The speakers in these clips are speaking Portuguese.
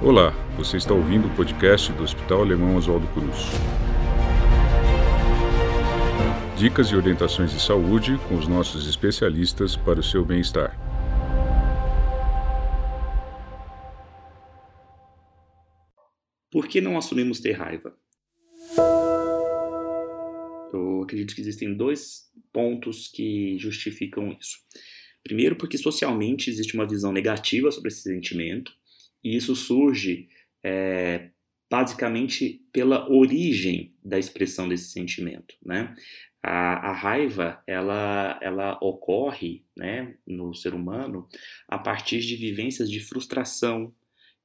Olá, você está ouvindo o podcast do Hospital Alemão Oswaldo Cruz. Dicas e orientações de saúde com os nossos especialistas para o seu bem-estar. Por que não assumimos ter raiva? Eu acredito que existem dois pontos que justificam isso. Primeiro, porque socialmente existe uma visão negativa sobre esse sentimento, e isso surge é, basicamente pela origem da expressão desse sentimento, né? A, a, raiva ela, ela ocorre né, no ser humano a partir de vivências de frustração,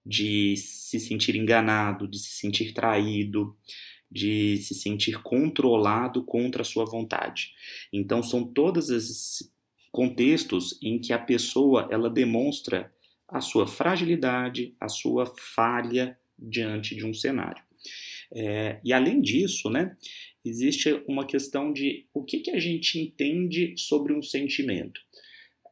de se sentir enganado, de se sentir traído, de se sentir controlado contra a sua vontade. Então são todos esses contextos em que a pessoa ela demonstra a sua fragilidade, a sua falha diante de um cenário. É, e além disso, né, existe uma questão de o que, que a gente entende sobre um sentimento.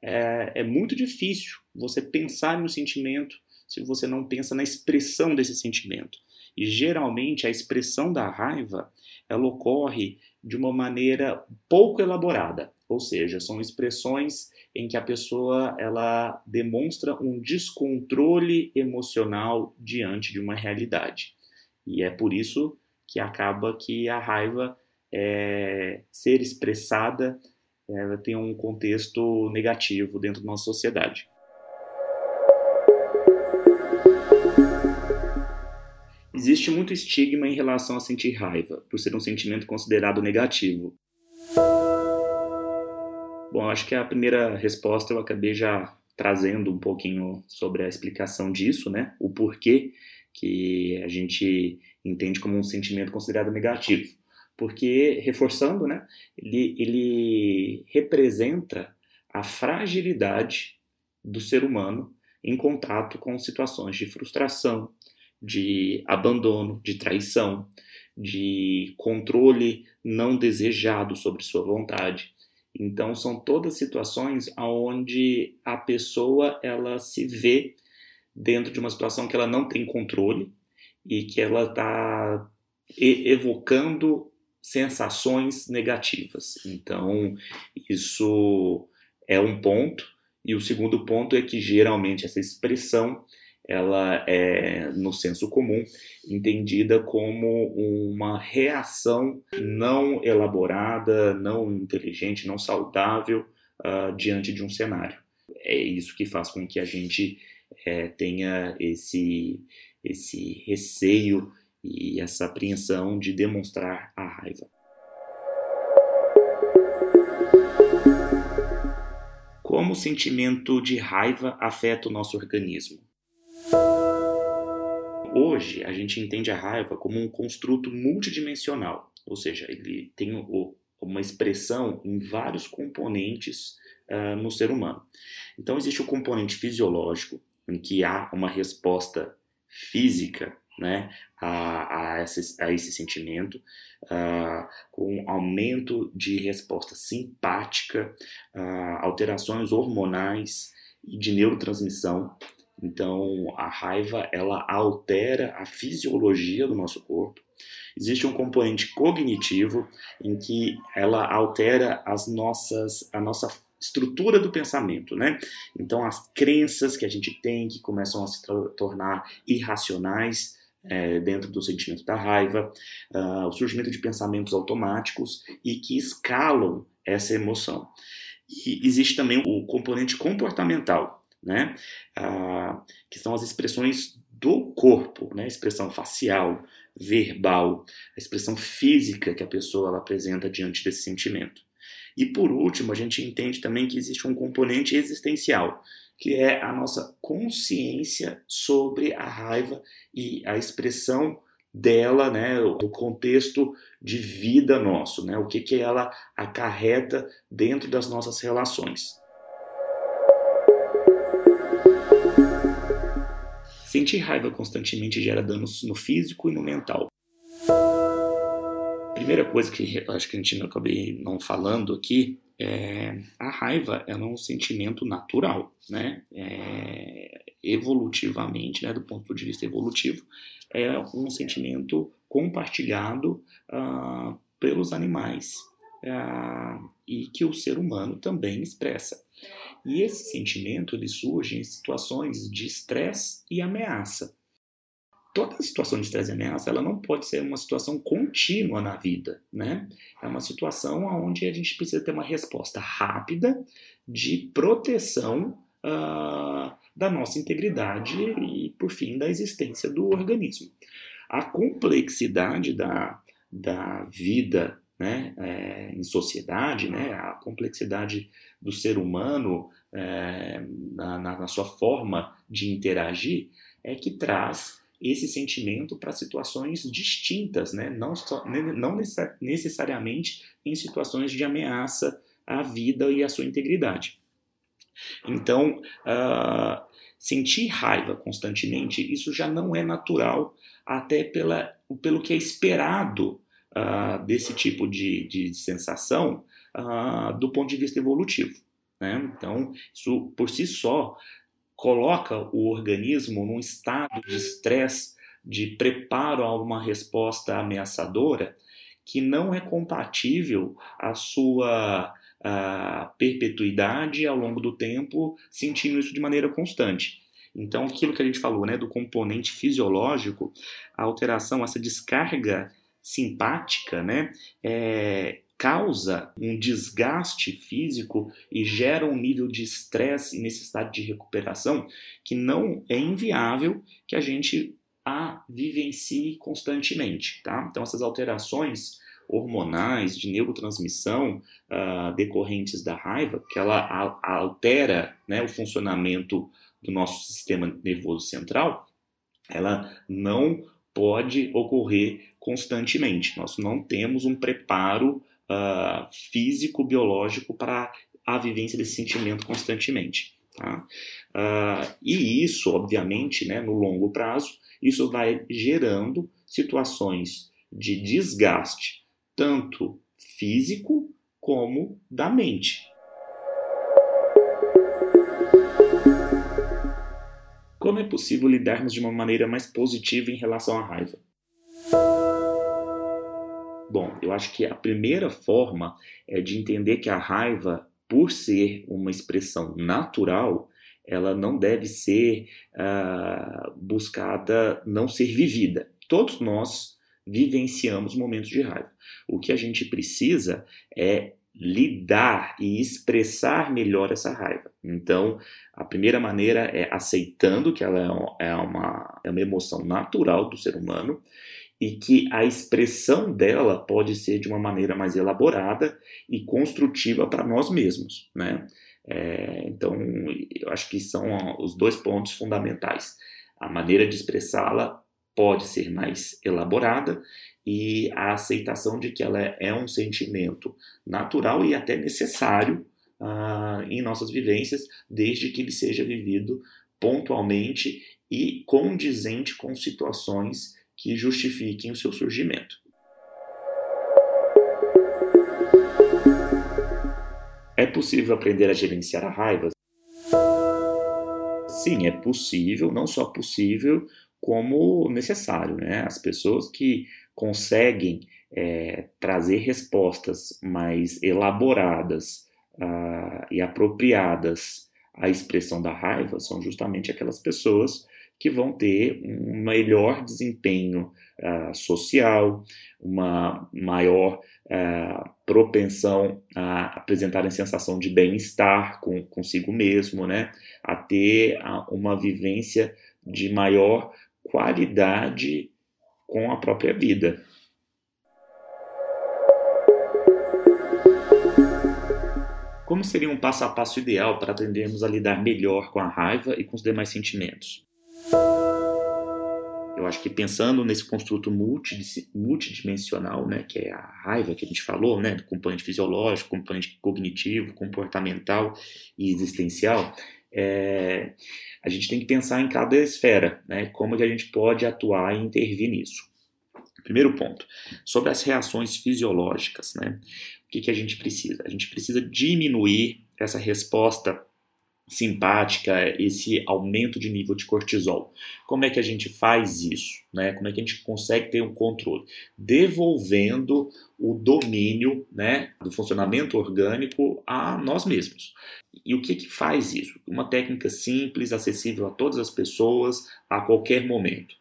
É, é muito difícil você pensar em um sentimento se você não pensa na expressão desse sentimento. E geralmente a expressão da raiva ela ocorre de uma maneira pouco elaborada, ou seja, são expressões em que a pessoa ela demonstra um descontrole emocional diante de uma realidade. E é por isso que acaba que a raiva é, ser expressada ela tem um contexto negativo dentro da nossa sociedade. Existe muito estigma em relação a sentir raiva, por ser um sentimento considerado negativo. Bom, acho que a primeira resposta eu acabei já trazendo um pouquinho sobre a explicação disso, né? O porquê que a gente entende como um sentimento considerado negativo. Porque, reforçando, né, ele, ele representa a fragilidade do ser humano em contato com situações de frustração, de abandono, de traição, de controle não desejado sobre sua vontade. Então são todas situações onde a pessoa ela se vê dentro de uma situação que ela não tem controle e que ela está evocando sensações negativas. Então isso é um ponto e o segundo ponto é que geralmente essa expressão ela é, no senso comum, entendida como uma reação não elaborada, não inteligente, não saudável uh, diante de um cenário. É isso que faz com que a gente é, tenha esse, esse receio e essa apreensão de demonstrar a raiva. Como o sentimento de raiva afeta o nosso organismo? Hoje, a gente entende a raiva como um construto multidimensional, ou seja, ele tem uma expressão em vários componentes uh, no ser humano. Então, existe o componente fisiológico, em que há uma resposta física né, a, a, esse, a esse sentimento, uh, com aumento de resposta simpática, uh, alterações hormonais e de neurotransmissão, então, a raiva ela altera a fisiologia do nosso corpo. Existe um componente cognitivo em que ela altera as nossas, a nossa estrutura do pensamento, né? Então, as crenças que a gente tem que começam a se tornar irracionais é, dentro do sentimento da raiva, uh, o surgimento de pensamentos automáticos e que escalam essa emoção. E existe também o componente comportamental, né? Ah, que são as expressões do corpo, né? Expressão facial, verbal, a expressão física que a pessoa ela apresenta diante desse sentimento. E por último, a gente entende também que existe um componente existencial, que é a nossa consciência sobre a raiva e a expressão dela, né, o contexto de vida nosso, né, o que, que ela acarreta dentro das nossas relações. Sentir raiva constantemente gera danos no físico e no mental. Primeira coisa que acho que a gente não acabei não falando aqui é a raiva é um sentimento natural, né? É, evolutivamente, né, do ponto de vista evolutivo, é um sentimento compartilhado uh, pelos animais uh, e que o ser humano também expressa. E esse sentimento ele surge em situações de estresse e ameaça. Toda situação de estresse e ameaça ela não pode ser uma situação contínua na vida, né? É uma situação onde a gente precisa ter uma resposta rápida de proteção uh, da nossa integridade e, por fim, da existência do organismo. A complexidade da, da vida né, é, em sociedade, né, a complexidade do ser humano é, na, na, sua forma de interagir é que traz esse sentimento para situações distintas, né, não, só, não necessariamente em situações de ameaça à vida e à sua integridade. Então, uh, sentir raiva constantemente, isso já não é natural, até pela, pelo que é esperado uh, desse tipo de, de sensação uh, do ponto de vista evolutivo. Né? Então, isso por si só coloca o organismo num estado de estresse, de preparo a uma resposta ameaçadora que não é compatível à sua a perpetuidade ao longo do tempo, sentindo isso de maneira constante. Então, aquilo que a gente falou, né, do componente fisiológico, a alteração, essa descarga simpática, né, é, causa um desgaste físico e gera um nível de estresse e necessidade de recuperação que não é inviável que a gente a vivencie constantemente, tá? Então essas alterações hormonais, de neurotransmissão uh, decorrentes da raiva, que ela a, altera né, o funcionamento do nosso sistema nervoso central, ela não pode ocorrer constantemente. Nós não temos um preparo uh, físico, biológico para a vivência desse sentimento constantemente. Tá? Uh, e isso, obviamente, né, no longo prazo, isso vai gerando situações de desgaste tanto físico como da mente. Como é possível lidarmos de uma maneira mais positiva em relação à raiva? Bom, eu acho que a primeira forma é de entender que a raiva, por ser uma expressão natural, ela não deve ser uh, buscada, não ser vivida. Todos nós vivenciamos momentos de raiva. O que a gente precisa é lidar e expressar melhor essa raiva. Então, a primeira maneira é aceitando que ela é uma, é uma emoção natural do ser humano e que a expressão dela pode ser de uma maneira mais elaborada e construtiva para nós mesmos, né? É, então, eu acho que são os dois pontos fundamentais. A maneira de expressá-la pode ser mais elaborada e a aceitação de que ela é um sentimento natural e até necessário uh, em nossas vivências, desde que ele seja vivido pontualmente e condizente com situações que justifiquem o seu surgimento. É possível aprender a gerenciar a raiva? Sim, é possível, não só possível, como necessário. Né? As pessoas que conseguem é, trazer respostas mais elaboradas uh, e apropriadas à expressão da raiva são justamente aquelas pessoas que vão ter um melhor desempenho uh, social, uma maior uh, propensão a apresentarem sensação de bem-estar com, consigo mesmo, né? a ter uma vivência de maior qualidade com a própria vida. Como seria um passo a passo ideal para aprendermos a lidar melhor com a raiva e com os demais sentimentos? Eu acho que pensando nesse construto multidimensional, né, que é a raiva que a gente falou, né, do componente fisiológico, componente cognitivo, comportamental e existencial, é, a gente tem que pensar em cada esfera, né, como que a gente pode atuar e intervir nisso. Primeiro ponto, sobre as reações fisiológicas, né, o que, que a gente precisa? A gente precisa diminuir essa resposta simpática, esse aumento de nível de cortisol. Como é que a gente faz isso? Né? Como é que a gente consegue ter um controle? Devolvendo o domínio né, do funcionamento orgânico a nós mesmos. E o que, que faz isso? Uma técnica simples, acessível a todas as pessoas, a qualquer momento.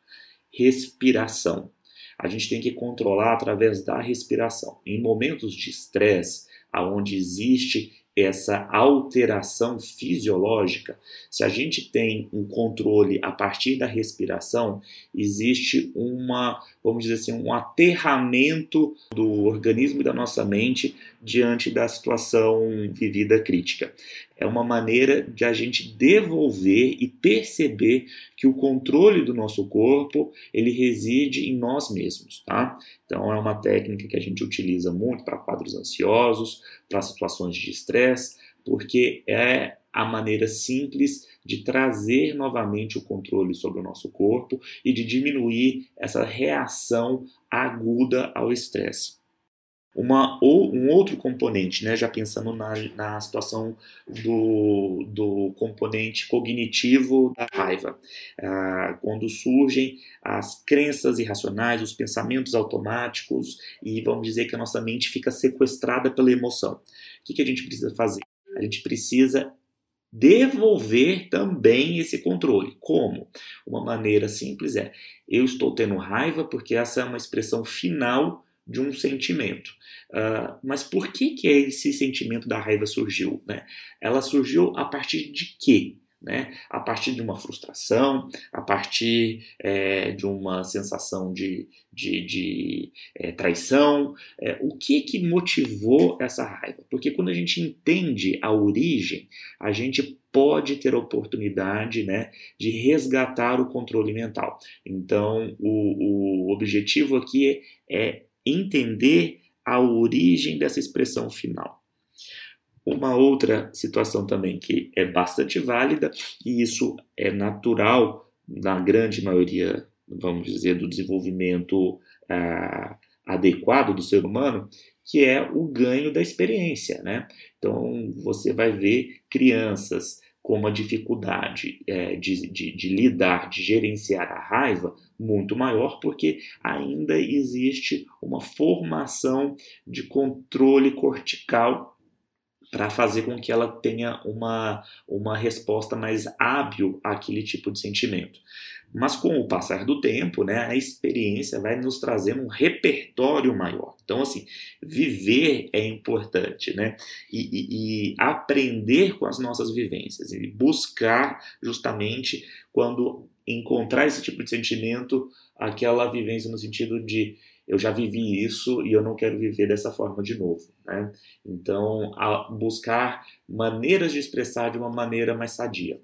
Respiração. A gente tem que controlar através da respiração. Em momentos de estresse, aonde existe essa alteração fisiológica, se a gente tem um controle a partir da respiração, existe uma, vamos dizer assim, um aterramento do organismo e da nossa mente diante da situação vivida crítica. É uma maneira de a gente devolver e perceber que o controle do nosso corpo ele reside em nós mesmos, tá? Então é uma técnica que a gente utiliza muito para quadros ansiosos, para situações de estresse, porque é a maneira simples de trazer novamente o controle sobre o nosso corpo e de diminuir essa reação aguda ao estresse. Uma, ou um outro componente, né, já pensando na, na situação do, do componente cognitivo da raiva, ah, quando surgem as crenças irracionais, os pensamentos automáticos e vamos dizer que a nossa mente fica sequestrada pela emoção. O que, que a gente precisa fazer? A gente precisa devolver também esse controle. Como? Uma maneira simples é: eu estou tendo raiva porque essa é uma expressão final de um sentimento. Uh, mas por que, que esse sentimento da raiva surgiu? Né? Ela surgiu a partir de quê? Né? A partir de uma frustração, a partir é, de uma sensação de, de, de é, traição. É, o que que motivou essa raiva? Porque quando a gente entende a origem, a gente pode ter a oportunidade né, de resgatar o controle mental. Então, o, o objetivo aqui é entender a origem dessa expressão final. Uma outra situação também que é bastante válida, e isso é natural na grande maioria, vamos dizer, do desenvolvimento ah, adequado do ser humano, que é o ganho da experiência. Né? Então, você vai ver crianças com uma dificuldade é, de, de, de lidar, de gerenciar a raiva muito maior, porque ainda existe uma formação de controle cortical para fazer com que ela tenha uma, uma resposta mais hábil àquele tipo de sentimento. Mas com o passar do tempo, né, a experiência vai nos trazendo um repertório maior. Então, assim, viver é importante, né? E, e, e aprender com as nossas vivências e buscar justamente quando encontrar esse tipo de sentimento, aquela vivência no sentido de eu já vivi isso e eu não quero viver dessa forma de novo. Né? Então, buscar maneiras de expressar de uma maneira mais sadia.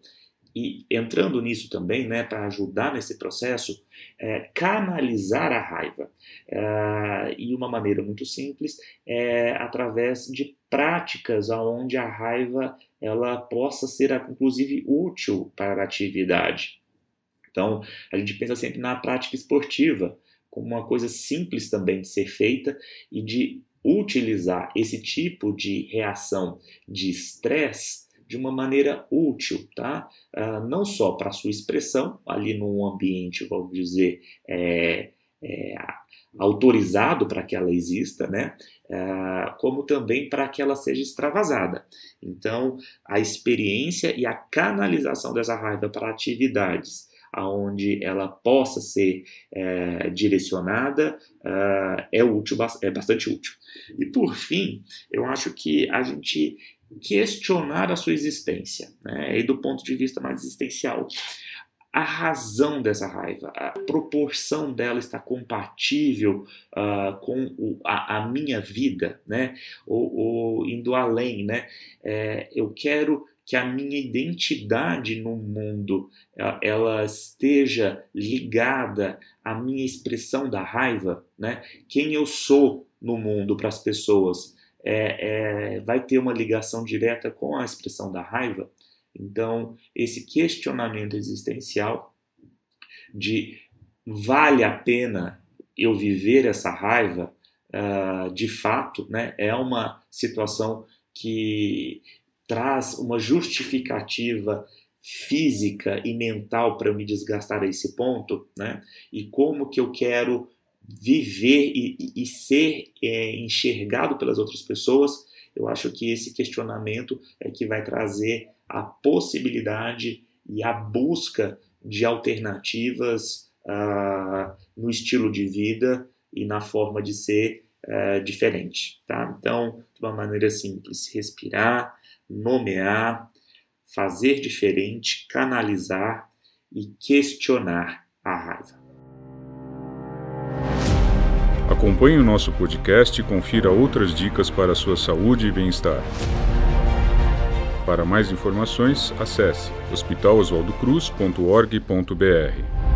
E entrando nisso também, né, para ajudar nesse processo, é, canalizar a raiva. É, e uma maneira muito simples é através de práticas onde a raiva ela possa ser inclusive útil para a atividade. Então, a gente pensa sempre na prática esportiva como uma coisa simples também de ser feita e de utilizar esse tipo de reação de estresse de uma maneira útil, tá? Uh, não só para sua expressão ali num ambiente, vamos dizer, é, é, autorizado para que ela exista, né? Uh, como também para que ela seja extravasada. Então, a experiência e a canalização dessa raiva para atividades aonde ela possa ser é, direcionada uh, é útil, é bastante útil. E por fim, eu acho que a gente questionar a sua existência, né? e do ponto de vista mais existencial, a razão dessa raiva, a proporção dela está compatível uh, com o, a, a, minha vida, né? Ou, ou indo além, né? É, eu quero que a minha identidade no mundo ela esteja ligada à minha expressão da raiva, né? Quem eu sou no mundo para as pessoas é, é, vai ter uma ligação direta com a expressão da raiva. Então, esse questionamento existencial de vale a pena eu viver essa raiva, uh, de fato, né, é uma situação que traz uma justificativa física e mental para eu me desgastar a esse ponto, né? E como que eu quero viver e, e, ser é, enxergado pelas outras pessoas, eu acho que esse questionamento é que vai trazer a possibilidade e a busca de alternativas uh, no estilo de vida e na forma de ser uh, diferente. Tá? Então, de uma maneira simples, respirar, nomear, fazer diferente, canalizar e questionar a raiva. Acompanhe o nosso podcast e confira outras dicas para a sua saúde e bem-estar. Para mais informações, acesse hospitaloswaldocruz.org.br.